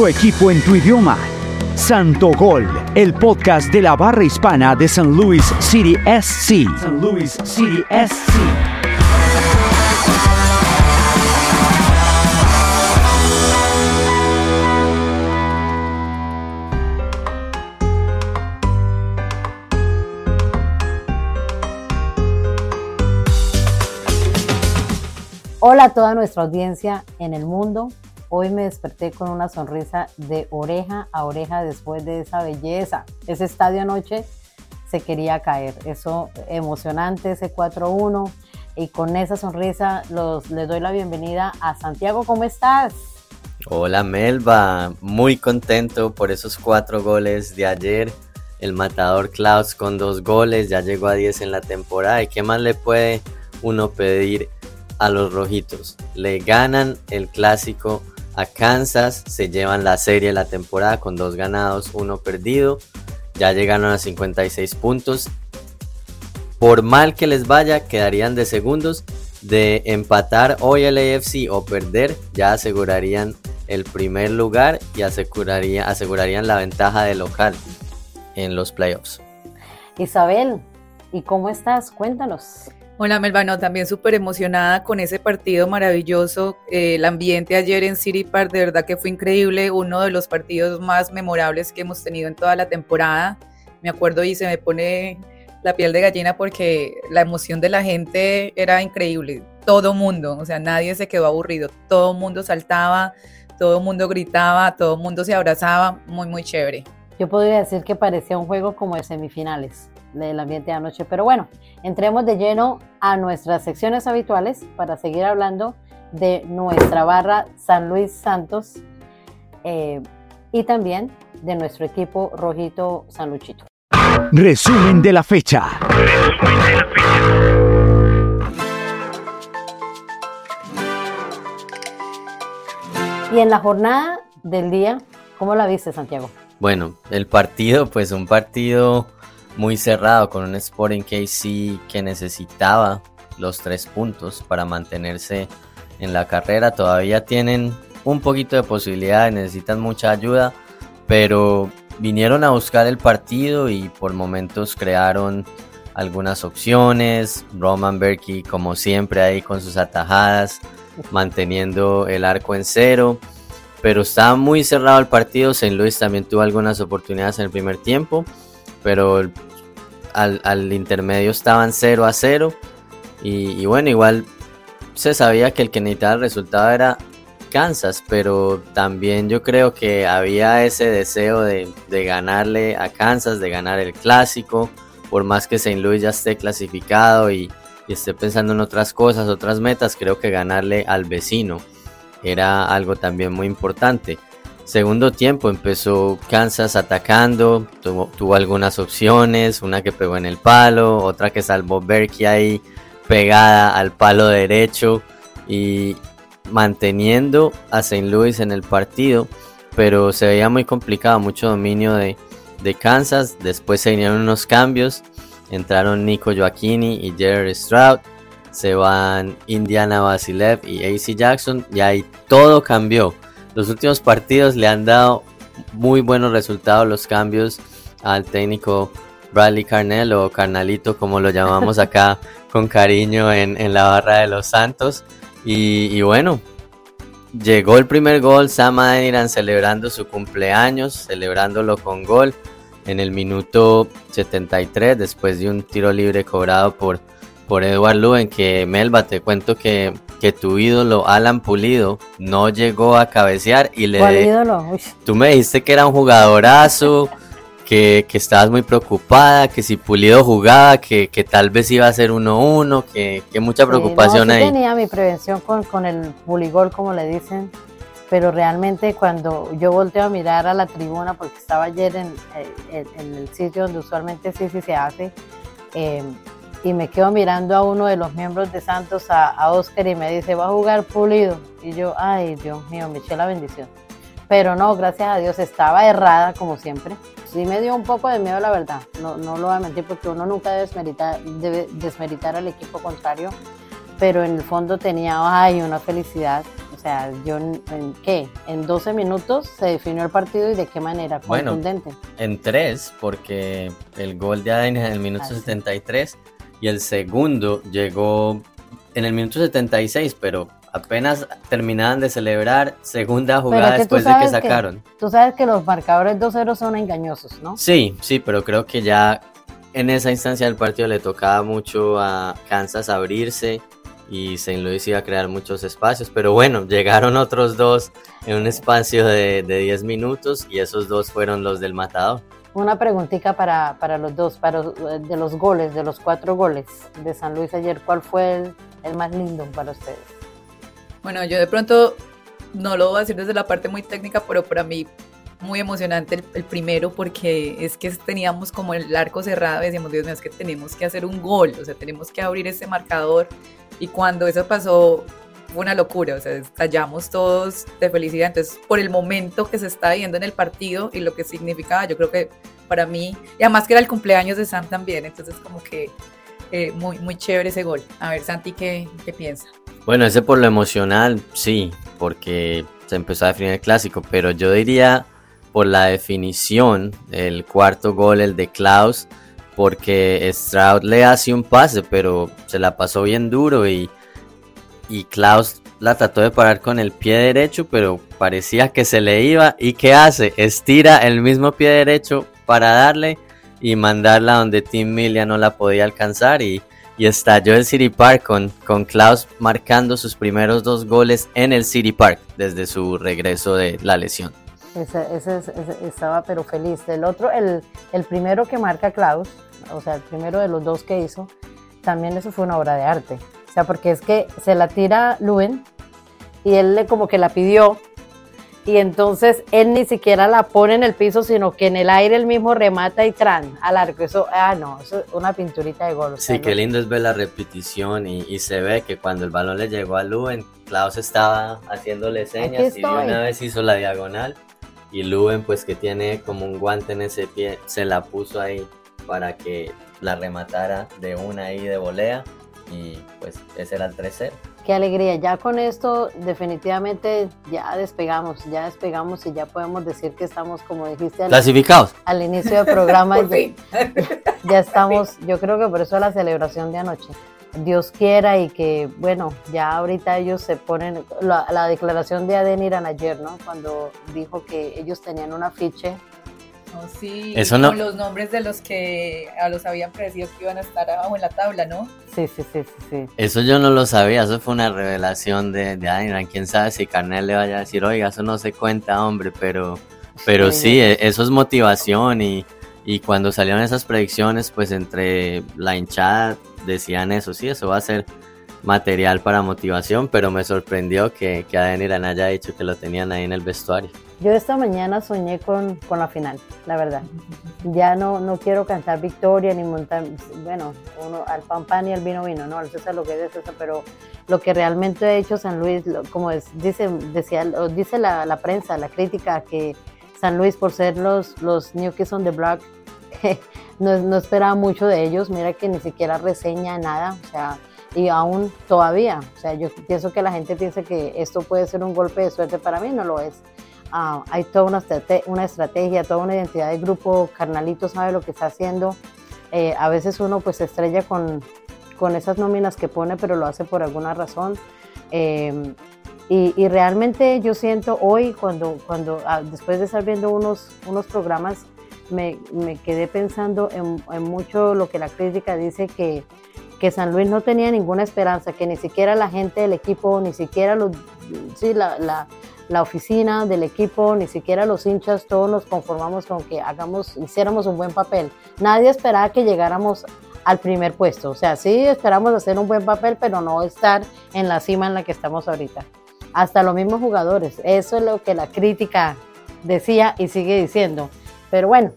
nuestro equipo en tu idioma. Santo Gol, el podcast de la barra hispana de San Luis City SC. San Luis City SC. Hola a toda nuestra audiencia en el mundo. Hoy me desperté con una sonrisa de oreja a oreja después de esa belleza. Ese estadio anoche se quería caer. Eso emocionante, ese 4-1. Y con esa sonrisa los, les doy la bienvenida a Santiago. ¿Cómo estás? Hola Melba, muy contento por esos cuatro goles de ayer. El matador Klaus con dos goles, ya llegó a 10 en la temporada. ¿Y qué más le puede uno pedir a los rojitos? Le ganan el clásico a Kansas, se llevan la serie la temporada con dos ganados, uno perdido, ya llegaron a 56 puntos. Por mal que les vaya, quedarían de segundos. De empatar hoy el AFC o perder, ya asegurarían el primer lugar y aseguraría, asegurarían la ventaja de local en los playoffs. Isabel, ¿y cómo estás? Cuéntanos. Hola Melvano, también súper emocionada con ese partido maravilloso. Eh, el ambiente ayer en City Park de verdad que fue increíble, uno de los partidos más memorables que hemos tenido en toda la temporada. Me acuerdo y se me pone la piel de gallina porque la emoción de la gente era increíble. Todo mundo, o sea, nadie se quedó aburrido, todo mundo saltaba, todo mundo gritaba, todo mundo se abrazaba, muy, muy chévere. Yo podría decir que parecía un juego como de semifinales del ambiente de anoche. Pero bueno, entremos de lleno a nuestras secciones habituales para seguir hablando de nuestra barra San Luis Santos eh, y también de nuestro equipo rojito San Luchito. Resumen de la fecha. Y en la jornada del día, ¿cómo la viste, Santiago? Bueno, el partido, pues un partido muy cerrado con un Sporting KC que necesitaba los tres puntos para mantenerse en la carrera. Todavía tienen un poquito de posibilidad, necesitan mucha ayuda, pero vinieron a buscar el partido y por momentos crearon algunas opciones. Roman Berkey, como siempre, ahí con sus atajadas, manteniendo el arco en cero. Pero estaba muy cerrado el partido. St. Louis también tuvo algunas oportunidades en el primer tiempo pero al, intermedio estaban 0 a 0 y, bueno, igual se sabía que el que necesitaba el resultado era Kansas, pero también yo creo que había ese deseo de, ganarle a Kansas, de ganar el clásico, por más que St. Louis ya esté clasificado y, y esté pensando en otras cosas, otras metas, creo que ganarle al vecino era algo también muy importante. Segundo tiempo empezó Kansas atacando, tuvo, algunas opciones, una que pegó en el palo, otra que salvó Berkey ahí pegada al palo derecho y manteniendo a St. Louis en el partido, pero se veía muy complicado, mucho dominio de, de Kansas. Después se vinieron unos cambios, entraron Nico Joaquini y Jerry Stroud, se van Indiana Basilev y AC Jackson y ahí todo cambió los últimos partidos le han dado muy buenos resultados los cambios al técnico Bradley Carnell o Carnalito como lo llamamos acá con cariño en, la barra de los Santos. Y, bueno, llegó el primer gol, Sam Adeniran celebrando su cumpleaños, celebrándolo con gol en el minuto 73 después de un tiro libre cobrado por por Edward Luen, que Melba, te cuento que, que tu ídolo Alan Pulido no llegó a cabecear y le... ¿Cuál ídolo? Tú me dijiste que era un jugadorazo, que, que, estabas muy preocupada, que si Pulido jugaba, que, que tal vez iba a ser 1-1, que, que, mucha preocupación sí, ahí. tenía mi prevención con, con el puligol, como le dicen, pero realmente cuando yo volteo a mirar a la tribuna, porque estaba ayer en, eh, en, el sitio donde usualmente sí, sí se hace, eh, y me quedo mirando a uno de los miembros de Santos, a, Oscar, y me dice, va a jugar pulido. Y yo, ay, Dios mío, me eché la bendición. Pero no, gracias a Dios, estaba errada como siempre. Sí me dio un poco de miedo, la verdad. No, no lo voy a mentir porque uno nunca debe desmeritar, debe desmeritar al equipo contrario. Pero en el fondo tenía, ay, una felicidad. O sea, yo, ¿en qué? En 12 minutos se definió el partido y de qué manera, Bueno, contundente. En tres, porque el gol de Aden en el minuto Ah, sí. 73 y el segundo llegó en el minuto 76, pero apenas terminaban de celebrar segunda jugada después de que sabes que- sacaron. Tú sabes que los marcadores 2-0 son engañosos, ¿no? Sí, sí, pero creo que ya en esa instancia del partido le tocaba mucho a Kansas abrirse y St. Louis iba a crear muchos espacios, pero bueno, llegaron otros dos en un espacio de, de 10 minutos y esos dos fueron los del matador. Una preguntita para, para los dos, para, de los goles, de los cuatro goles de San Luis ayer, ¿cuál fue el, más lindo para ustedes? Bueno, yo de pronto no lo voy a decir desde la parte muy técnica, pero para mí muy emocionante el, el primero porque es que teníamos como el arco cerrado y decíamos, Dios mío, es que tenemos que hacer un gol, o sea, tenemos que abrir ese marcador y cuando eso pasó fue una locura, o sea, estallamos todos de felicidad, entonces por el momento que se está viendo en el partido y lo que significaba, yo creo que para mí, y además que era el cumpleaños de Sam también, entonces como que eh, muy, muy chévere ese gol. A ver, Santi, ¿qué, qué piensa? Bueno, ese por lo emocional, sí, porque se empezó a definir el clásico, pero yo diría por la definición, el cuarto gol, el de Klaus, porque Stroud le hace un pase, pero se la pasó bien duro y, y Klaus la trató de parar con el pie derecho, pero parecía que se le iba. ¿Y qué hace? Estira el mismo pie derecho para darle y mandarla donde Tim Milia no la podía alcanzar y, y estalló el City Park con, con Klaus marcando sus primeros dos goles en el City Park desde su regreso de la lesión. Ese, ese- estaba pero feliz. El otro, el, el primero que marca Klaus, o sea, el primero de los dos que hizo, también eso fue una obra de arte. O sea, porque es que se la tira Luen y él le como que la pidió y entonces él ni siquiera la pone en el piso, sino que en el aire él mismo remata y tran al arco. Eso, ah, no, eso es una pinturita de gol. o sea, Sí, qué lindo es ver la repetición y, y se ve que cuando el balón le llegó a Luen, Klaus estaba haciéndole señas y de una vez hizo la diagonal y Luen pues que tiene como un guante en ese pie, se la puso ahí para que la rematara de una ahí de volea y pues ese era el 3-0. Qué alegría. Ya con esto definitivamente ya despegamos, ya despegamos y ya podemos decir que estamos, como dijiste al, Clasificados. al inicio del programa, Por ya, fin. ya estamos, yo creo que por eso la celebración de anoche. Dios quiera y que, bueno, ya ahorita ellos se ponen, la, la declaración de Adeniran ayer, ¿no? Cuando dijo que ellos tenían un afiche Sí, Eso no- con los nombres de los que a los habían predecido que iban a estar abajo en la tabla, ¿no? Sí, sí, sí, sí, sí. Eso yo no lo sabía, eso fue una revelación de, de Adrian. Quién sabe si Carnel le vaya a decir, oiga, eso no se cuenta, hombre, pero, pero sí, e- eso es motivación y, y cuando salieron esas predicciones, pues entre la hinchada decían eso, sí, eso va a ser material para motivación, pero me sorprendió que, que Adrian haya dicho que lo tenían ahí en el vestuario. Yo esta mañana soñé con, con la final, la verdad. Ya no, no quiero cantar victoria ni montar, bueno, uno, al pan pan y al vino vino, no, al César lo que es César, pero lo que realmente ha hecho San Luis, como es, dice, decía, dice la, la prensa, la crítica, que San Luis por ser los, los New Kids on the Block, no, no esperaba mucho de ellos, mira que ni siquiera reseña nada, o sea, y aún todavía, o sea, yo pienso que la gente piensa que esto puede ser un golpe de suerte, para mí no lo es. Ah, hay toda una, una estrategia, toda una identidad de grupo, Carnalito sabe lo que está haciendo. Eh, a veces uno pues se estrella con, con esas nóminas que pone, pero lo hace por alguna razón. Eh, y, y realmente yo siento hoy, cuando, cuando ah, después de estar viendo unos, unos programas, me, me quedé pensando en, en mucho lo que la crítica dice que, que San Luis no tenía ninguna esperanza, que ni siquiera la gente del equipo, ni siquiera los, sí, la, la, la oficina del equipo, ni siquiera los hinchas, todos nos conformamos con que hagamos, hiciéramos un buen papel. Nadie esperaba que llegáramos al primer puesto. O sea, sí esperamos hacer un buen papel, pero no estar en la cima en la que estamos ahorita. Hasta los mismos jugadores. Eso es lo que la crítica decía y sigue diciendo. Pero bueno,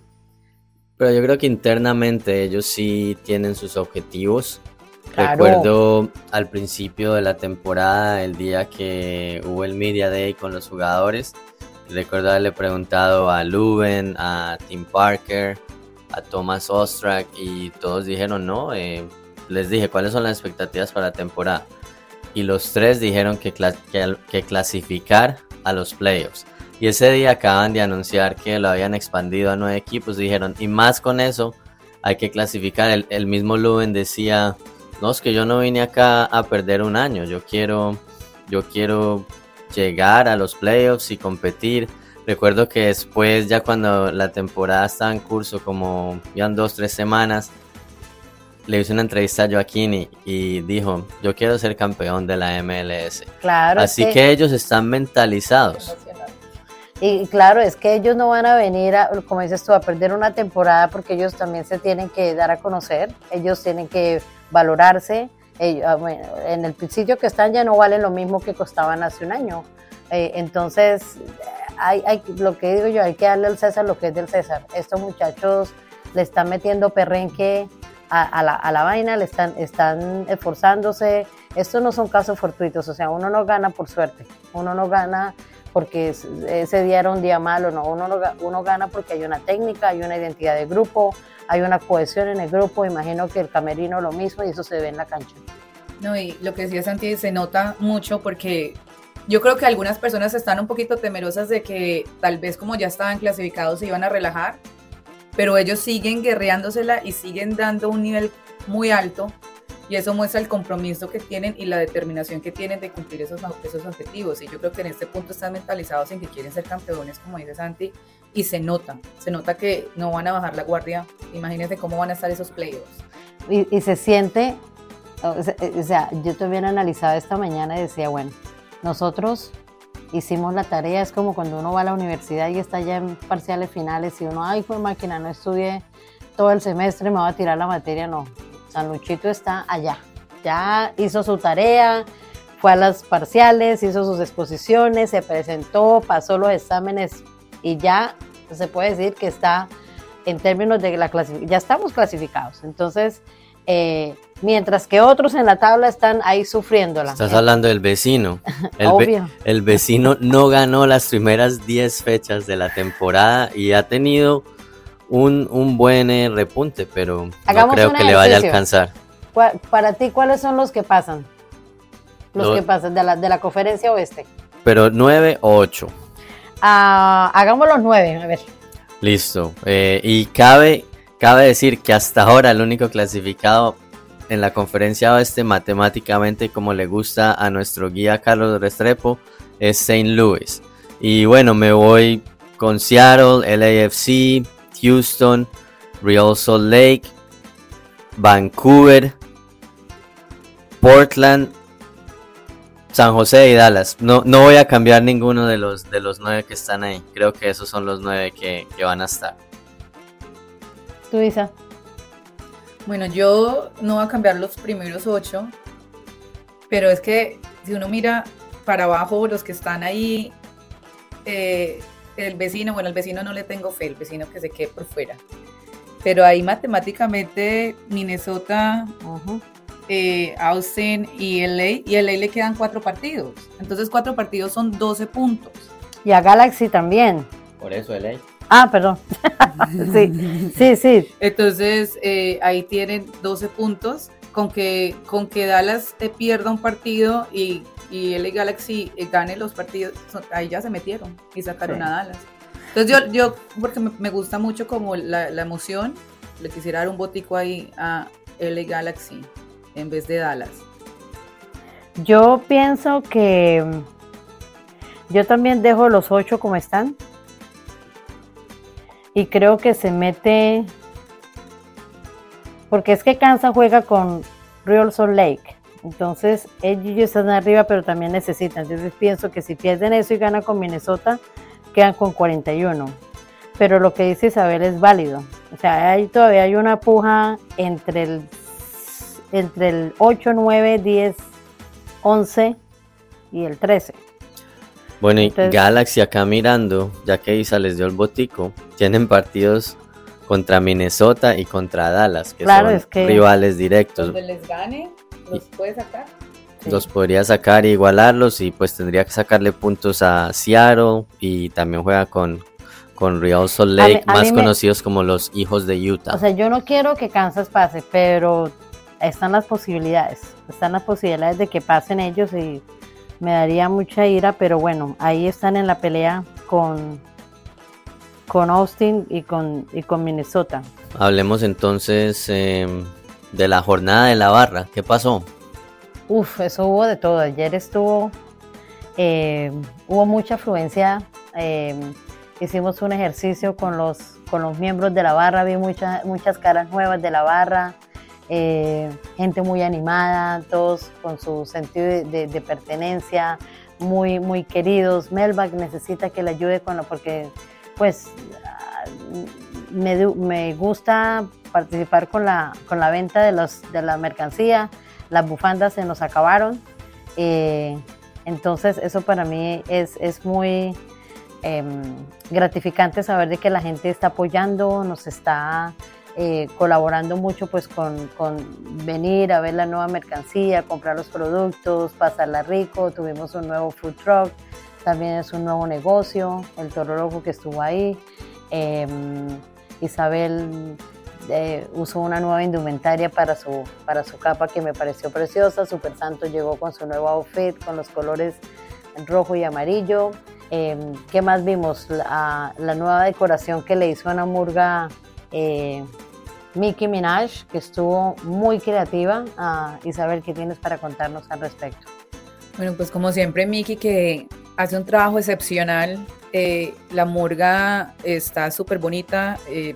Pero yo creo que internamente ellos sí tienen sus objetivos. Recuerdo al principio de la temporada, el día que hubo el Media Day con los jugadores. Recuerdo haberle preguntado a Luben, a Tim Parker, a Thomas Ostrak y todos dijeron no. eh, les dije cuáles son las expectativas para la temporada. y los tres dijeron que, que, clasificar a los playoffs. Y ese día acaban de anunciar que lo habían expandido a nueve equipos. Dijeron, y más con eso, hay que clasificar. El, el mismo Luven decía, no, es que yo no vine acá a perder un año. Yo quiero, yo quiero llegar a los playoffs y competir. Recuerdo que después, ya cuando la temporada estaba en curso, como ya dos, tres semanas, le hice una entrevista a Joaquín y, dijo, yo quiero ser campeón de la MLS. Claro. Así que, ellos están mentalizados. Y claro, es que ellos no van a venir, a, como dices tú, a perder una temporada porque ellos también se tienen que dar a conocer, ellos tienen que valorarse. Ah, en el sitio que están ya no valen lo mismo que costaban hace un año. Eh, entonces, hay, lo que digo yo, hay que darle al César lo que es del César. Estos muchachos le están metiendo perrenque a, la, a la, vaina, le están, están esforzándose. Estos no son casos fortuitos, o sea, uno no gana por suerte, uno no gana porque ese día era un día malo, no, uno, uno gana porque hay una técnica, hay una identidad de grupo, hay una cohesión en el grupo, imagino que el camerino lo mismo y eso se ve en la cancha. No, y lo que decía Santi se nota mucho porque yo creo que algunas personas están un poquito temerosas de que tal vez como ya estaban clasificados se iban a relajar pero ellos siguen guerreándosela y siguen dando un nivel muy alto y eso muestra el compromiso que tienen y la determinación que tienen de cumplir esos, esos objetivos. Y yo creo que en este punto están mentalizados en que quieren ser campeones, como dice Santi, y se nota, se nota que no van a bajar la guardia. Imagínense cómo van a estar esos playoffs. Y, y se siente, o sea, yo también analizado esta mañana y decía, bueno, nosotros hicimos la tarea, es como cuando uno va a la universidad y está ya en parciales finales y uno, ay, fue máquina, no estudié todo el semestre, me va a tirar la materia, no. San Luchito está allá, ya hizo su tarea, fue a las parciales, hizo sus exposiciones, se presentó, pasó los exámenes y ya se puede decir que está en términos de la clasificación, ya estamos clasificados. Entonces, eh, mientras que otros en la tabla están ahí sufriéndola. Estás hablando del vecino. El, el vecino no ganó las primeras 10 fechas de la temporada y ha tenido un, buen eh, repunte, pero no creo que le vaya a alcanzar. Para ti, ¿cuáles son los que pasan? Los que pasan de la, de la conferencia oeste. Pero 9 o 8. Ah, hagamos los 9, a ver. Listo. Eh, y cabe Cabe decir que hasta ahora el único clasificado en la conferencia oeste matemáticamente como le gusta a nuestro guía Carlos Restrepo es St. Louis. Y bueno, me voy con Seattle, LAFC, Houston, Real Salt Lake, Vancouver, Portland, San José y Dallas. No, no voy a cambiar ninguno de los, de los nueve que están ahí. Creo que esos son los nueve que van a estar. Bueno, yo no voy a cambiar los primeros ocho, pero es que si uno mira para abajo, los que están ahí, eh, el vecino, bueno, el vecino no le tengo fe, el vecino que se quede por fuera. Pero ahí matemáticamente Minnesota, eh, Austin y LA, y LA le quedan cuatro partidos. Entonces cuatro partidos son 12 puntos. Y a Galaxy también. Por eso LA. Ah, perdón. sí, sí, sí. Entonces, eh, ahí tienen 12 puntos. Con que, con que Dallas te pierda un partido y, y LA Galaxy eh, gane los partidos, ahí ya se metieron y sacaron a Dallas. Entonces yo, yo porque me, gusta mucho como la, la, emoción, le quisiera dar un botico ahí a LA Galaxy en vez de Dallas. Yo pienso que yo también dejo los ocho como están y creo que se mete, porque es que Kansas juega con Real Salt Lake, entonces ellos están arriba pero también necesitan, entonces pienso que si pierden eso y ganan con Minnesota, quedan con 41. Pero lo que dice Isabel es válido. O sea, ahí todavía hay una puja entre el, entre el 8, 9, 10, 11 y el 13. Bueno, y Galaxy acá mirando, ya que Isa les dio el botico, tienen partidos contra Minnesota y contra Dallas, que son rivales directos. Donde les gane, los puede sacar. Los podría sacar e igualarlos y pues tendría que sacarle puntos a Seattle y también juega con, con Real Salt Lake, más conocidos como los hijos de Utah. O sea, yo no quiero que Kansas pase, pero están las posibilidades, están las posibilidades de que pasen ellos y me daría mucha ira, pero bueno, ahí están en la pelea con, con Austin y con, y con Minnesota. Hablemos entonces em, de la jornada de la barra, ¿qué pasó? Uf, eso hubo de todo, ayer estuvo, eh, hubo mucha afluencia, em, hicimos un ejercicio con los, con los miembros de la barra, vi muchas muchas caras nuevas de la barra, eh, gente muy animada, todos con su sentido de, pertenencia, muy, muy queridos. Melbach necesita que le ayude con lo, porque pues me, me, gusta participar con la, con la venta de, los, de la mercancía, las bufandas se nos acabaron. Eh, entonces eso para mí es, es muy em, gratificante saber de que la gente está apoyando, nos está eh, colaborando mucho pues con, con, venir a ver la nueva mercancía, comprar los productos, pasarla rico, tuvimos un nuevo food truck, también es un nuevo negocio, el Toro Rojo que estuvo ahí, em, Isabel eh, usó una nueva indumentaria para su, para su capa que me pareció preciosa, Super Santo llegó con su nuevo outfit con los colores rojo y amarillo, em, ¿Qué más vimos? La, la, nueva decoración que le hizo Ana Murga eh, Minaj, que estuvo muy creativa. Ah, Isabel, ¿qué tienes para contarnos al respecto? Bueno, pues como siempre, Miki, que hace un trabajo excepcional. Eh, la murga está súper bonita, eh,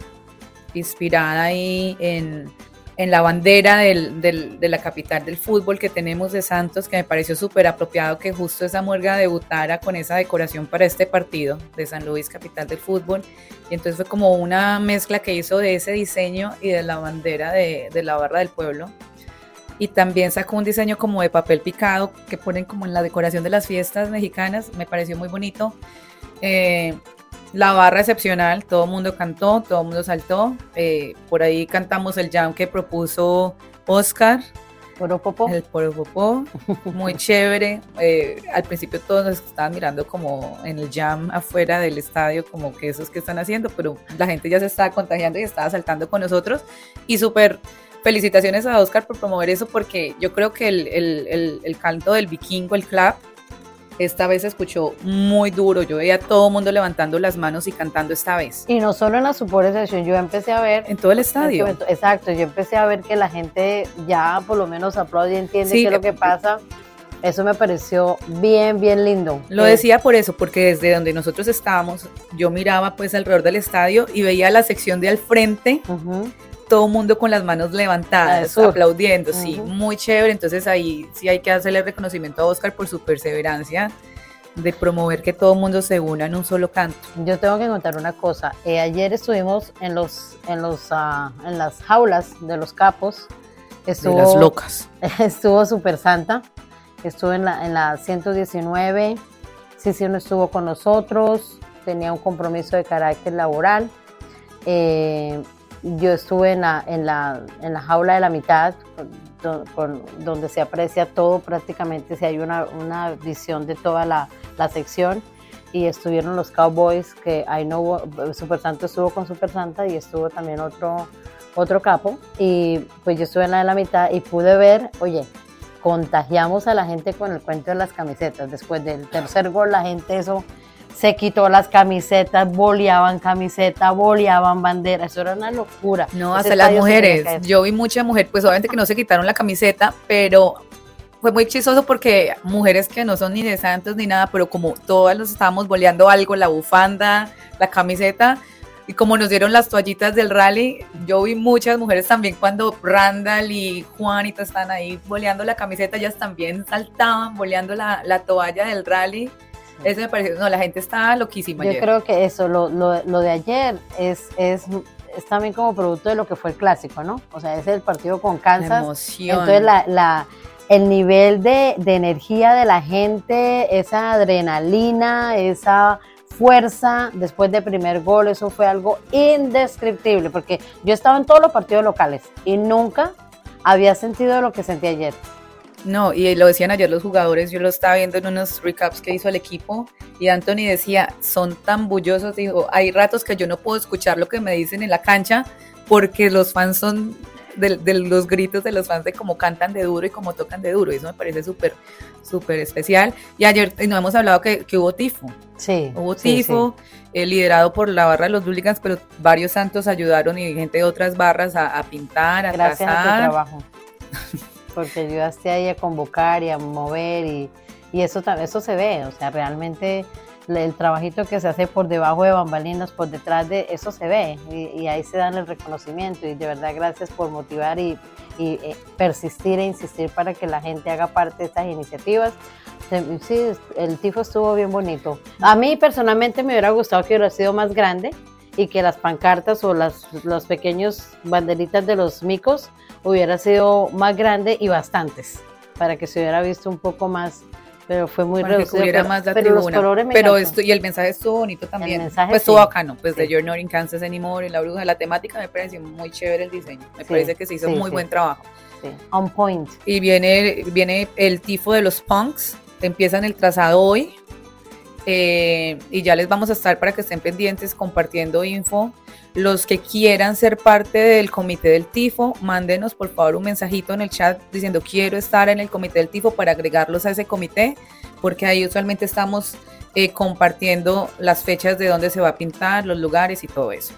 inspirada ahí en en la bandera de la capital del fútbol que tenemos de Santos, que me pareció súper apropiado que justo esa muerga debutara con esa decoración para este partido de San Luis, capital del fútbol. Y entonces fue como una mezcla que hizo de ese diseño y de la bandera de, la barra del pueblo. Y también sacó un diseño como de papel picado que ponen como en la decoración de las fiestas mexicanas. Me pareció muy bonito. Eh, la barra excepcional, todo el mundo cantó, todo el mundo saltó. Eh, por ahí cantamos el jam que propuso Oscar. Poropopó. El Poropopó, muy chévere. Eh, al principio todos nos estaban mirando como en el jam afuera del estadio, como que esos que están haciendo, pero la gente ya se estaba contagiando y estaba saltando con nosotros. Y súper felicitaciones a Oscar por promover eso, porque yo creo que el, el, el canto del vikingo, el clap, esta vez se escuchó muy duro. Yo veía a todo el mundo levantando las manos y cantando esta vez. Y no solo en la Super Session, yo empecé a ver. En todo el estadio. exacto, yo empecé a ver que la gente ya por lo menos aplaude y entiende qué es lo que pasa. Eso me pareció bien, bien lindo. Lo eh, decía por eso, porque desde donde nosotros estábamos, yo miraba pues alrededor del estadio y veía la sección de al frente todo mundo con las manos levantadas, aplaudiendo, sí, muy chévere. Entonces ahí sí hay que hacerle reconocimiento a Oscar por su perseverancia de promover que todo el mundo se una en un solo canto. Yo tengo que contar una cosa. Eh, ayer estuvimos en los, en los, uh, en las jaulas de los capos. Estuvo, de las locas. Estuvo Super Santa. Estuvo en la, en la 119. Sí, sí, no estuvo con nosotros. Tenía un compromiso de carácter laboral. Eh, yo estuve en la, en la, en la jaula de la mitad, donde se aprecia todo prácticamente, si hay una, una visión de toda la, la, sección. Y estuvieron los Cowboys, que ahí no Super Santo estuvo con Super Santa y estuvo también otro, otro capo. Y pues yo estuve en la de la mitad y pude ver, oye, contagiamos a la gente con el cuento de las camisetas. Después del tercer gol, la gente eso se quitó las camisetas, boleaban camisetas, boleaban banderas, eso era una locura. No, hasta las mujeres, yo vi mucha mujer, pues obviamente que no se quitaron la camiseta, pero fue muy chistoso porque mujeres que no son ni de santos ni nada, pero como todas nos estábamos boleando algo, la bufanda, la camiseta, y como nos dieron las toallitas del rally, yo vi muchas mujeres también cuando Randall y Juanita están ahí boleando la camiseta, ellas también saltaban boleando la, la toalla del rally eso me pareció, no, la gente está loquísima. Yo creo que eso, lo, lo, lo de ayer es, es, es, también como producto de lo que fue el clásico, ¿no? O sea, es el partido con Kansas. emoción. Entonces, la, la, el nivel de, de energía de la gente, esa adrenalina, esa fuerza después del primer gol, eso fue algo indescriptible, porque yo estaba en todos los partidos locales y nunca había sentido lo que sentí ayer. No, y lo decían ayer los jugadores, yo lo estaba viendo en unos recaps que hizo el equipo y Anthony decía, son tan bullosos, dijo, hay ratos que yo no puedo escuchar lo que me dicen en la cancha porque los fans son de, los gritos de los fans de cómo cantan de duro y cómo tocan de duro. Eso me parece súper, súper especial. Y ayer nos hemos hablado que, hubo tifo. Sí. Hubo tifo, eh, liderado por la barra de los Dooligans, pero varios santos ayudaron y gente de otras barras a, pintar, a Gracias a tu trabajo. Porque ayudaste ahí a convocar y a mover y, y eso, eso se ve, o sea, realmente el trabajito que se hace por debajo de bambalinas, por detrás de eso se ve y, ahí se dan el reconocimiento y de verdad gracias por motivar y, eh, persistir e insistir para que la gente haga parte de estas iniciativas. Sí, el tifo estuvo bien bonito. A mí personalmente me hubiera gustado que hubiera sido más grande y que las pancartas o las los pequeños banderitas de los micos hubiera sido más grande y bastantes para que se hubiera visto un poco más pero fue muy reducido. pero, más la pero tribuna. pero esto, y el mensaje estuvo bonito también. El mensaje pues estuvo bacano, pues de You're Not in Kansas Anymore y la bruja, la temática me pareció muy chévere el diseño. Me parece que se hizo muy buen trabajo. On point. Y viene, viene el tifo de los punks, empiezan el trazado hoy. Eh, y ya les vamos a estar para que estén pendientes compartiendo info los que quieran ser parte del comité del tifo, mándenos por favor un mensajito en el chat diciendo quiero estar en el comité del tifo para agregarlos a ese comité, porque ahí usualmente estamos eh, compartiendo las fechas de dónde se va a pintar, los lugares y todo eso.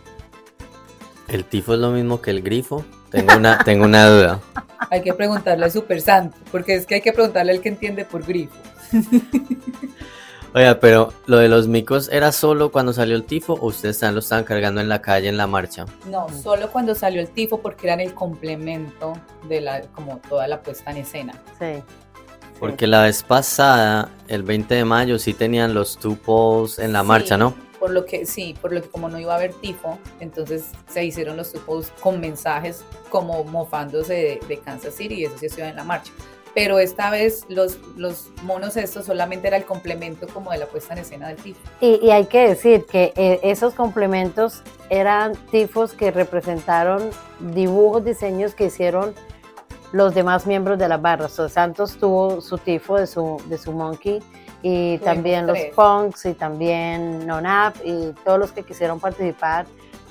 ¿El tifo es lo mismo que el grifo? Tengo una, tengo una duda. Hay que preguntarle al Super Santo, porque es que hay que preguntarle al que entiende por grifo. Oiga, pero lo de los micos era solo cuando salió el tifo o ustedes lo estaban cargando en la calle en la marcha? No, solo cuando salió el tifo porque eran el complemento de la, como toda la puesta en escena. Sí. Porque la vez pasada, el 20 de mayo, sí tenían los two poles en la marcha, ¿no? Por lo que, sí, por lo que como no iba a haber tifo, entonces se hicieron los two poles con mensajes como mofándose de, de Kansas City y eso sí estuvo en la marcha pero esta vez los, los monos estos solamente era el complemento como de la puesta en escena del tifo. Y, hay que decir que eh, esos complementos eran tifos que representaron dibujos, diseños que hicieron los demás miembros de la barra. Santos tuvo su tifo de su, de su monkey y también los punks y también Nonap y todos los que quisieron participar.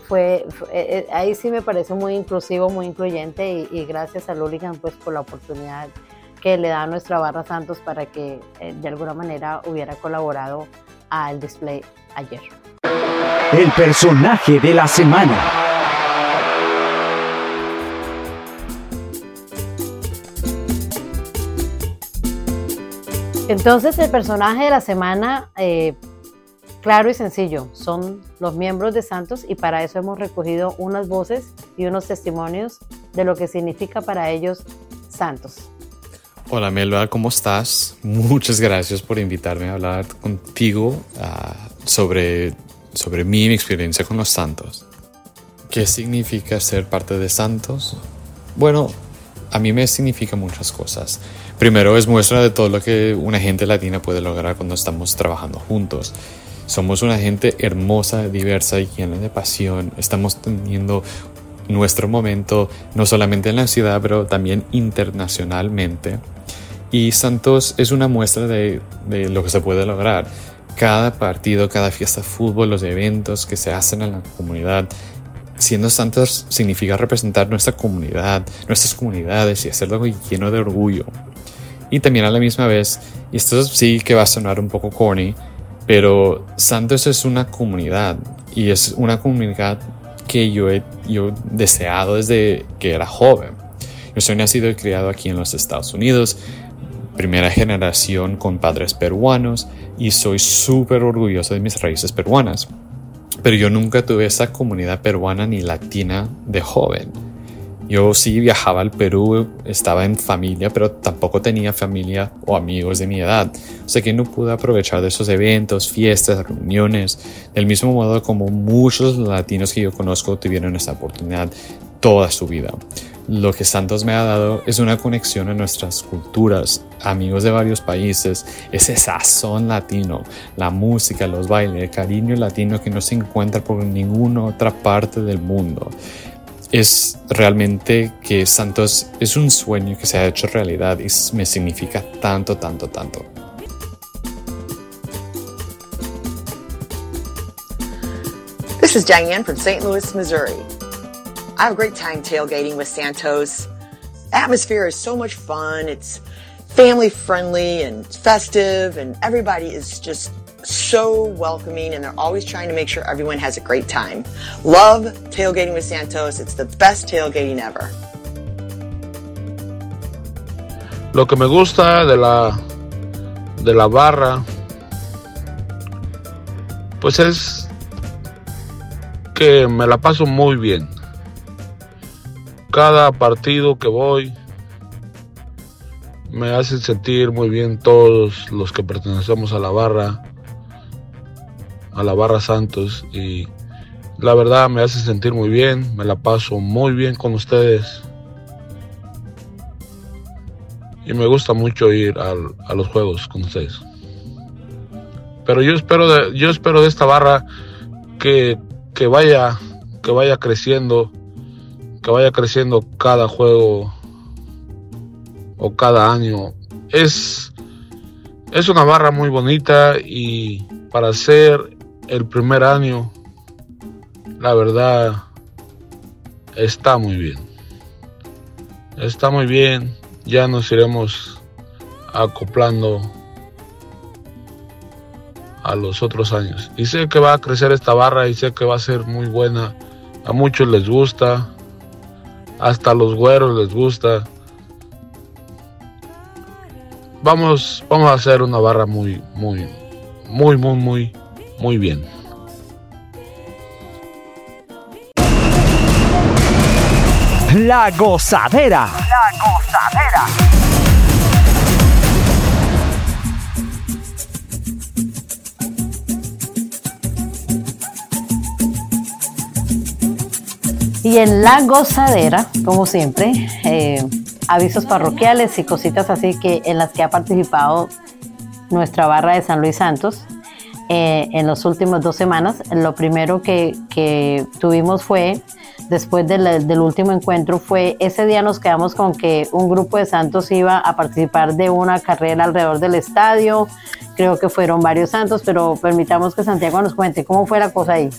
Fue, eh, eh, ahí sí me parece muy inclusivo, muy incluyente y, gracias a Luligan pues por la oportunidad que le da a nuestra barra Santos para que eh, de alguna manera hubiera colaborado al display ayer. El personaje de la semana. Entonces el personaje de la semana, eh, claro y sencillo, son los miembros de Santos y para eso hemos recogido unas voces y unos testimonios de lo que significa para ellos Santos. Hola Melba, ¿cómo estás? Muchas gracias por invitarme a hablar contigo ah, sobre, sobre mí y mi experiencia con los santos. ¿Qué significa ser parte de santos? Bueno, a mí me significa muchas cosas. Primero es muestra de todo lo que una gente latina puede lograr cuando estamos trabajando juntos. Somos una gente hermosa, diversa y llena de pasión. Estamos teniendo nuestro momento no solamente en la ciudad, pero también internacionalmente. Y Santos es una muestra de, lo que se puede lograr. Cada partido, cada fiesta de fútbol, los eventos que se hacen en la comunidad. Siendo Santos significa representar nuestra comunidad, nuestras comunidades y hacerlo lleno de orgullo. Y también a la misma vez, y esto sí que va a sonar un poco corny, pero Santos es una comunidad y es una comunidad que yo he yo deseado desde que era joven. Yo soy nacido y criado aquí en los Estados Unidos, primera generación con padres peruanos y soy súper orgulloso de mis raíces peruanas. Pero yo nunca tuve esa comunidad peruana ni latina de joven. Yo sí viajaba al Perú, estaba en familia, pero tampoco tenía familia o amigos de mi edad. O sea que no pude aprovechar de esos eventos, fiestas, reuniones, del mismo modo como muchos latinos que yo conozco tuvieron esa oportunidad toda su vida. Lo que Santos me ha dado es una conexión a nuestras culturas, amigos de varios países, ese sazón latino, la música, los bailes, el cariño latino que no se encuentra por ninguna otra parte del mundo. Es realmente que Santos es un sueño que se ha hecho realidad y me significa tanto, tanto, tanto. This is Diane from St. Louis, Missouri. I have a great time tailgating with Santos. Atmosphere is so much fun. It's family friendly and festive, and everybody is just so welcoming and they're always trying to make sure everyone has a great time. Love tailgating with Santos. It's the best tailgating ever. Lo que me gusta de la de la barra pues es que me la paso muy bien. Cada partido que voy me hace sentir muy bien todos los que pertenecemos a la barra, a la barra Santos y la verdad me hace sentir muy bien, me la paso muy bien con ustedes y me gusta mucho ir al- a los juegos con ustedes. Pero yo espero de, yo espero de esta barra que, que vaya que vaya creciendo, que vaya creciendo cada juego o cada año. Es es una barra muy bonita y para ser el primer año la verdad está muy bien. Está muy bien, ya nos iremos acoplando a los otros años. Y sé que va a crecer esta barra y sé que va a ser muy buena. A muchos les gusta, hasta los güeros les gusta. Vamos, vamos a hacer una barra muy, muy, muy, muy, muy, muy bien. La gozadera. La gozadera. Y en la gozadera, como siempre, eh, avisos parroquiales y cositas así que en las que ha participado nuestra barra de San Luis Santos eh, en las últimas dos semanas. Lo primero que, que tuvimos fue, después del, del último encuentro, fue ese día nos quedamos con que un grupo de Santos iba a participar de una carrera alrededor del estadio. Creo que fueron varios Santos, pero permitamos que Santiago nos cuente cómo fue la cosa ahí.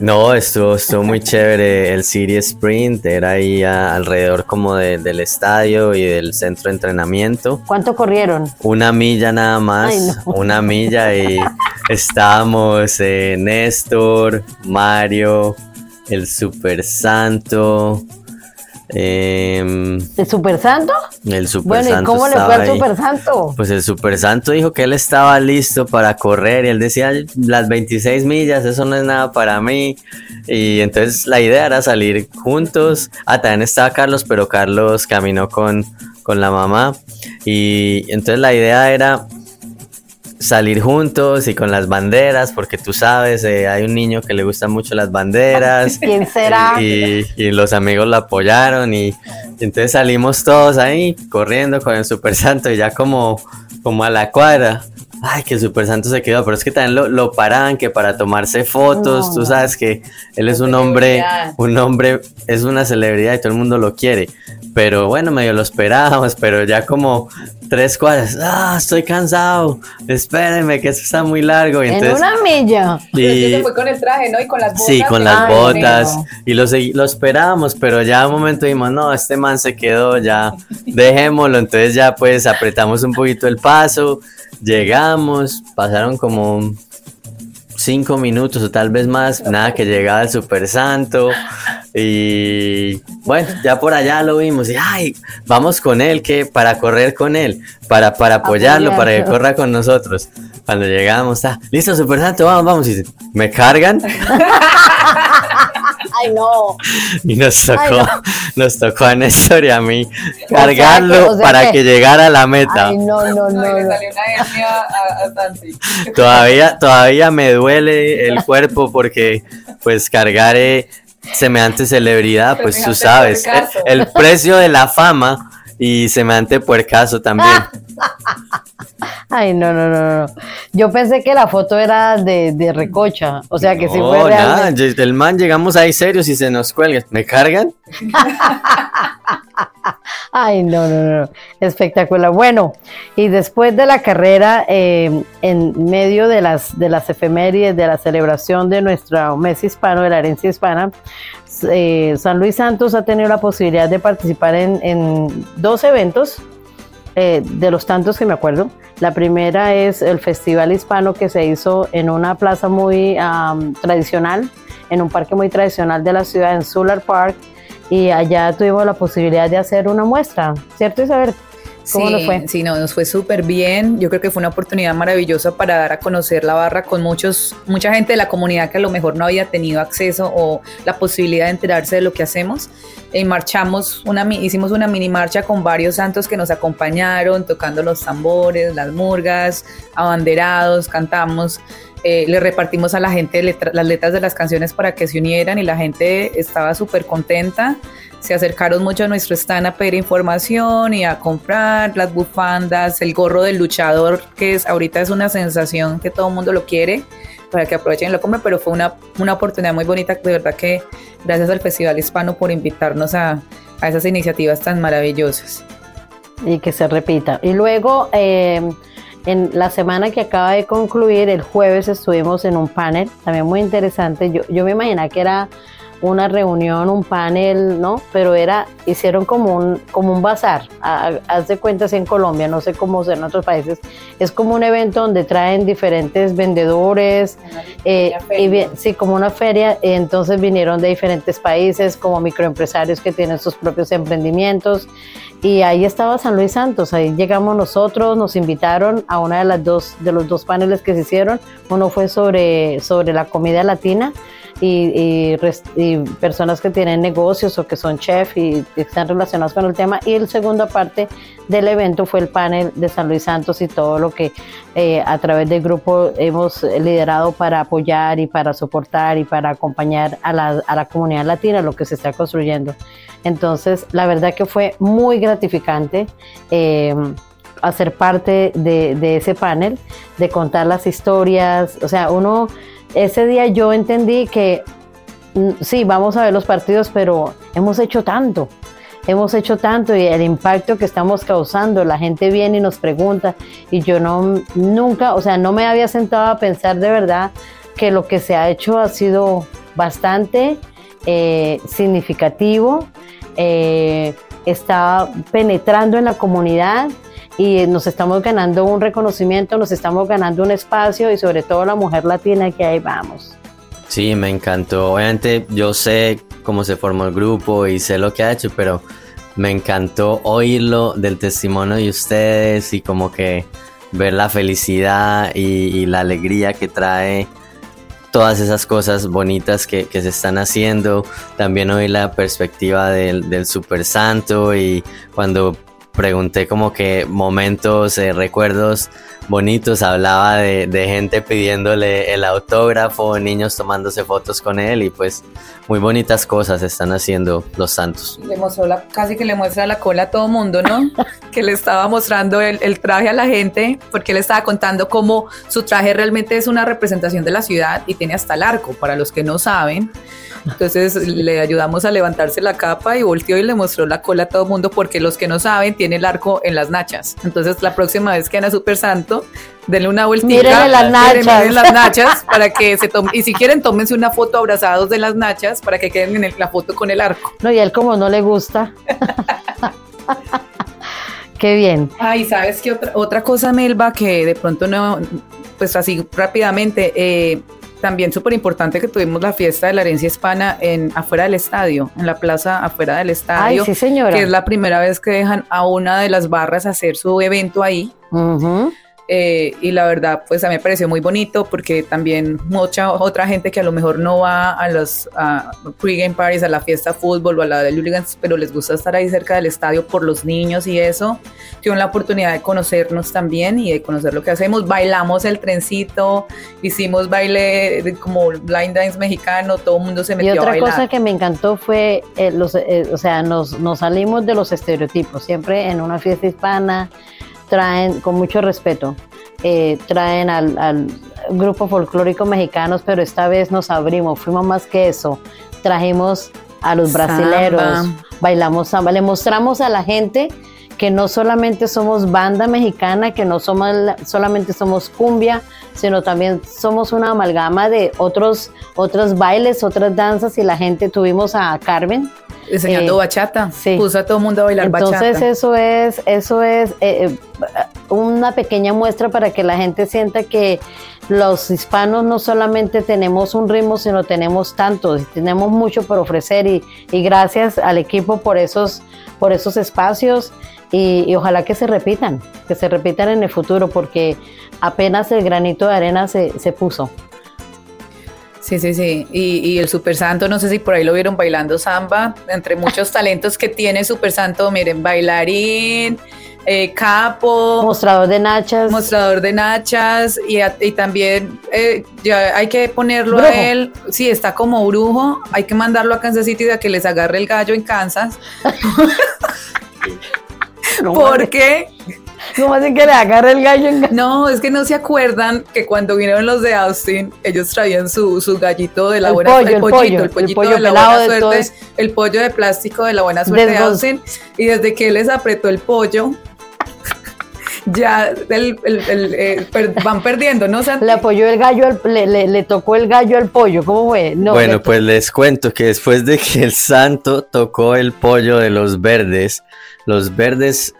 No, estuvo, estuvo muy chévere el City Sprint, era ahí a- alrededor como de- del estadio y del centro de entrenamiento. ¿Cuánto corrieron? Una milla nada más, Ay, no. una milla y estábamos eh, Néstor, Mario, el Super Santo, em, ¿El Super Santo? el Super Bueno, ¿y Santo cómo le fue al. Super Santo? Pues el Super Santo dijo que él estaba listo para correr y él decía las 26 millas, eso no es nada para mí. Y entonces la idea era salir juntos. Ah, también estaba Carlos, pero Carlos caminó con, con la mamá. Y entonces la idea era salir juntos y con las banderas, porque tú sabes, eh, hay un niño que le gustan mucho las banderas. ¿Quién será? Y, y los amigos lo apoyaron y, y entonces salimos todos ahí corriendo con el Super Santo y ya como, como a la cuadra. Ay, que el Super Santo se quedó, pero es que también lo, lo paraban que para tomarse fotos, No. tú sabes que él es un hombre, un hombre, es una celebridad y todo el mundo lo quiere. Pero bueno, medio lo esperábamos, pero ya como tres cuadras, ah, estoy cansado, espérenme que esto está muy largo. Y en entonces, una milla. Pero es que y- se fue con el traje, ¿no? Y con las botas. Sí, con las Ay, botas. no. Y lo, lo esperábamos, pero ya un momento dijimos, no, este man se quedó, ya dejémoslo. Entonces ya pues apretamos un poquito el paso, llegamos, pasaron como cinco minutos o tal vez más, nada que llegaba el Super Santo. Y bueno, ya por allá lo vimos. Y ay, vamos con él, que para correr con él, para, para apoyarlo, para que corra con nosotros. Cuando llegamos, está listo, Super Santo, vamos, vamos. Y me cargan. Ay, no. Y nos tocó, Ay, no. nos tocó a Néstor y a mí sea cargarlo que- o sea para que- que, llegara a la meta. Ay, no, no, No, no. y le no. salió una hernia a, a Santi. Todavía, todavía me duele el cuerpo porque pues cargar eh, semejante celebridad, pues tú sabes, el precio de la fama y semejante puercaso también. Ay, no, no, no, no. Yo pensé que la foto era de, de recocha. O sea, que No, fue nada, realmente. el man llegamos ahí serios y se nos cuelga. ¿Me cargan? Ay, no, no, no, espectacular. Bueno, y después de la carrera, eh, en medio de las, de las efemérides, de la celebración de nuestro mes hispano, de la herencia hispana, eh, San Luis Santos ha tenido la posibilidad de participar en, dos eventos, eh, de los tantos que me acuerdo. La primera es el Festival Hispano que se hizo en una plaza muy tradicional, en un parque muy tradicional de la ciudad, en Solar Park, y allá tuvimos la posibilidad de hacer una muestra, ¿cierto Isabel? ¿Cómo sí, fue? Sí, no, nos fue súper bien. Yo creo que fue una oportunidad maravillosa para dar a conocer la barra con muchos, mucha gente de la comunidad que a lo mejor no había tenido acceso o la posibilidad de enterarse de lo que hacemos. Y marchamos, una, hicimos una mini marcha con varios santos que nos acompañaron, tocando los tambores, las murgas, abanderados, cantamos. Eh, le repartimos a la gente las letras de las canciones para que se unieran y la gente estaba súper contenta. Se acercaron mucho a nuestro stand a pedir información y a comprar las bufandas, el gorro del luchador, que es ahorita es una sensación que todo el mundo lo quiere, para que aprovechen y lo compren, pero fue una, una oportunidad muy bonita, de verdad que gracias al Festival Hispano por invitarnos a, a esas iniciativas tan maravillosas. Y que se repita. Y luego... Eh, en la semana que acaba de concluir, el jueves estuvimos en un panel, también muy interesante. Yo, yo me imaginaba que era una reunión, un panel, ¿no? Pero era, hicieron como un, como un bazar, haz de cuentas en Colombia, no sé cómo ser en otros países, es como un evento donde traen diferentes vendedores, eh, y, sí, como una feria, entonces vinieron de diferentes países, como microempresarios que tienen sus propios emprendimientos, y ahí estaba San Luis Santos, ahí llegamos nosotros, nos invitaron a una de las dos, de los dos paneles que se hicieron, uno fue sobre, sobre la comida latina, y, personas que tienen negocios o que son chef y, están relacionados con el tema. Y el segunda parte del evento fue el panel de San Luis Santos y todo lo que eh, a través del grupo hemos liderado para apoyar y para soportar y para acompañar a la, a la comunidad latina, lo que se está construyendo. Entonces, la verdad que fue muy gratificante. Eh, hacer parte de, de, ese panel, de contar las historias, o sea, uno ese día yo entendí que mm, sí, vamos a ver los partidos, pero hemos hecho tanto, hemos hecho tanto y el impacto que estamos causando, la gente viene y nos pregunta y yo no, nunca, o sea, no me había sentado a pensar de verdad que lo que se ha hecho ha sido bastante eh, significativo, eh, está penetrando en la comunidad y nos estamos ganando un reconocimiento, nos estamos ganando un espacio y sobre todo la mujer latina que ahí vamos. Sí, me encantó. Obviamente yo sé cómo se formó el grupo y sé lo que ha hecho, pero me encantó oírlo del testimonio de ustedes y como que ver la felicidad y, la alegría que trae todas esas cosas bonitas que, se están haciendo. También oír la perspectiva del, del Super Santo y cuando pregunté como que momentos, eh, recuerdos bonitos, hablaba de, gente pidiéndole el autógrafo, niños tomándose fotos con él y pues muy bonitas cosas están haciendo los santos. Le mostró la, casi que le muestra la cola a todo mundo, ¿no? que le estaba mostrando el, el, traje a la gente porque le estaba contando cómo su traje realmente es una representación de la ciudad y tiene hasta el arco, para los que no saben. Entonces le ayudamos a levantarse la capa y volteó y le mostró la cola a todo mundo porque los que no saben tiene el arco en las nachas. Entonces la próxima vez que Ana Super Santo, denle una vueltita. Miren las nachas. las nachas para que se tomen, y si quieren tómense una foto abrazados de las nachas para que queden en la foto con el arco. No, y a él como no le gusta. Qué bien. Ay, ¿sabes qué otra, otra cosa, Melba, que de pronto no, pues así rápidamente, eh, también súper importante que tuvimos la fiesta de la herencia hispana en afuera del estadio, en la plaza afuera del estadio. Ay, sí, señora. Que es la primera vez que dejan a una de las barras hacer su evento ahí. Eh, y la verdad, pues a mí me pareció muy bonito porque también mucha otra gente que a lo mejor no va a los pregame parties, a la fiesta de fútbol o a la de Luligans, pero les gusta estar ahí cerca del estadio por los niños y eso, tuvieron la oportunidad de conocernos también y de conocer lo que hacemos. Bailamos el trencito, hicimos baile como blind dance mexicano, todo el mundo se metió a bailar. Y otra cosa que me encantó fue, eh, los, eh, o sea, nos, nos salimos de los estereotipos, siempre en una fiesta hispana traen, con mucho respeto, eh, traen al, grupo folclórico mexicanos, pero esta vez nos abrimos, fuimos más que eso, trajimos a los Samba. brasileros, bailamos samba, le mostramos a la gente que no solamente somos banda mexicana, que no somos la- solamente somos cumbia, sino también somos una amalgama de otros otros bailes, otras danzas y la gente tuvimos a Carmen Enseñando Eh, bachata. sí. Puso a todo el mundo a bailar entonces bachata. eso es, eso es eh, eh, una pequeña muestra para que la gente sienta que los hispanos no solamente tenemos un ritmo, sino tenemos tantos, tenemos mucho por ofrecer y, y gracias al equipo por esos, por esos espacios y, y ojalá que se repitan, que se repitan en el futuro porque apenas el granito de arena se, se puso. Sí, sí, sí. Y, y el Super Santo, no sé si por ahí lo vieron bailando samba, entre muchos talentos que tiene Super Santo, miren, bailarín, eh, capo, Mostrador de nachas. mostrador de nachas y, y también eh, ya hay que ponerlo Brujo. a él, sí, está como brujo, hay que mandarlo a Kansas City a que les agarre el gallo en Kansas, No, porque ¿Cómo así que le agarra el gallo en no, es que no se acuerdan que cuando vinieron los de Austin, ellos traían su, su gallito de la El buena pollo, el pollito, pollo, el el pollito pollo de la pelado buena de todo suerte, eso. el pollo de plástico de la buena suerte de Austin, y desde que él les apretó el pollo, ya el- el- el, eh, per- van perdiendo, ¿no? Santi? Le apoyó el gallo, al- le, le- le tocó el gallo al pollo, ¿cómo fue? No, bueno, le- pues les cuento que después de que el santo tocó el pollo de los verdes, los verdes,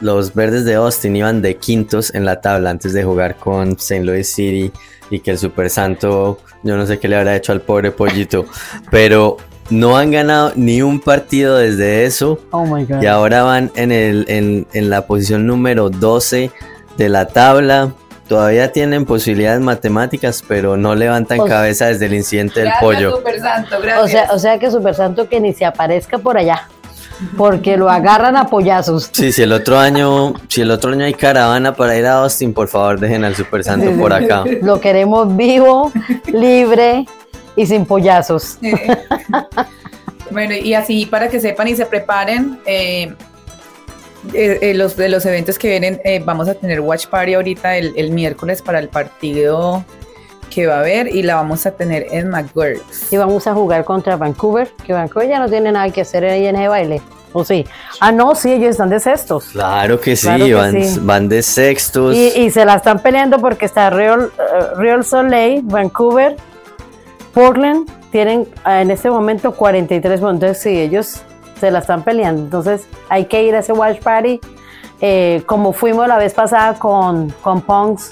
los verdes de Austin iban de quintos en la tabla antes de jugar con St. Louis City y que el super santo, yo no sé qué le habrá hecho al pobre pollito, pero no han ganado ni un partido desde eso Oh my God. y ahora van en, el, en, en la posición número 12 de la tabla. Todavía tienen posibilidades matemáticas, pero no levantan O cabeza desde el incidente del pollo. Super Santo, gracias. O sea, o sea que Super Santo que ni se aparezca por allá, porque lo agarran a pollazos. Sí, si el otro año, si el otro año hay caravana para ir a Austin, por favor dejen al Super Santo por acá. Lo queremos vivo, libre y sin pollazos. Bueno, y así para que sepan y se preparen, eh, eh, eh, los de los eventos que vienen, eh, vamos a tener Watch Party ahorita el, el miércoles para el partido que va a haber y la vamos a tener en McGurk's. Y vamos a jugar contra Vancouver, que Vancouver ya no tiene nada que hacer ahí en ese baile. ¿O sí? Ah, no, sí, ellos están de sextos. Claro que sí, Claro que van, sí. van de sextos. Y, y se la están peleando porque está Real, eh, Real Soleil, Vancouver, Portland, tienen eh, en este momento 43 puntos. Sí, ellos se la están peleando. Entonces, hay que ir a ese watch party. eh, como fuimos la vez pasada con, con Punks,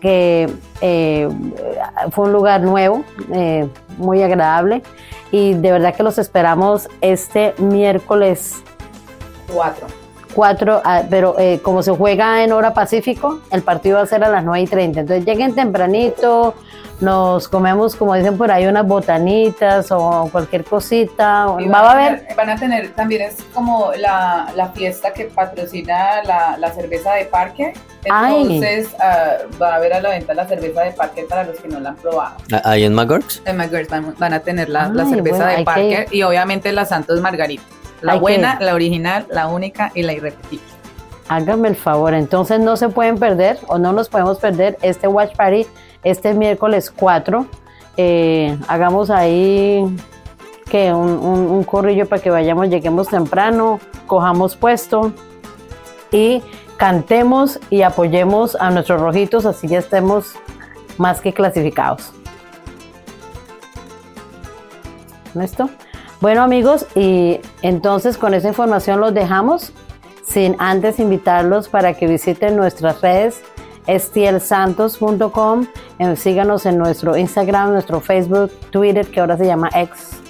que eh, fue un lugar nuevo, eh, muy agradable. Y de verdad que los esperamos este miércoles Cuatro. 4, pero eh, como se juega en hora pacífico, el partido va a ser a las 9 y 30. Entonces lleguen tempranito, nos comemos, como dicen por ahí, unas botanitas o cualquier cosita. Y Va van a a haber, tener- van a tener, también es como la, la fiesta que patrocina la, la cerveza de parque. Entonces ah, va a haber a la venta la cerveza de parque para los que no la han probado. Ahí en McGurk's. En McGurk's van, van a tener la, la cerveza bueno, de que Parker y obviamente la Santos Margarita. La Hay buena, la original, la única y la irrepetible. háganme el favor, entonces no se pueden perder o no nos podemos perder este Watch Party este miércoles 4. Eh, hagamos ahí que un, un, corrillo para que vayamos, lleguemos temprano, cojamos puesto y cantemos y apoyemos a nuestros rojitos, así ya estemos más que clasificados. ¿Listo? Bueno amigos, y entonces con esa información los dejamos sin antes invitarlos para que visiten nuestras redes estielsantos.com, eh, síganos en nuestro Instagram, nuestro Facebook, Twitter, que ahora se llama X.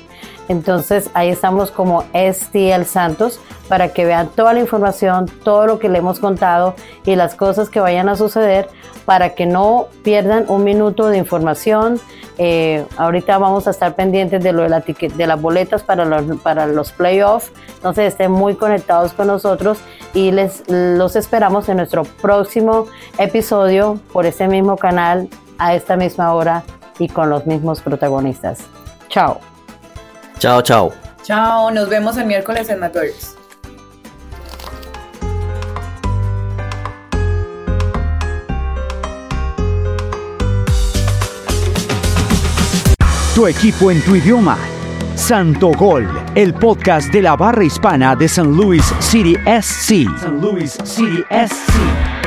Entonces ahí estamos como STL Santos para que vean toda la información, todo lo que le hemos contado y las cosas que vayan a suceder para que no pierdan un minuto de información. Eh, ahorita vamos a estar pendientes de lo de, la las boletas para los, para los playoffs. Entonces estén muy conectados con nosotros y les los esperamos en nuestro próximo episodio por este mismo canal a esta misma hora y con los mismos protagonistas. Chao. Chao, chao. Chao, nos vemos el miércoles en McGurk's. Tu equipo en tu idioma. Santo Gol, el podcast de la barra hispana de San Luis City SC. San Luis City SC.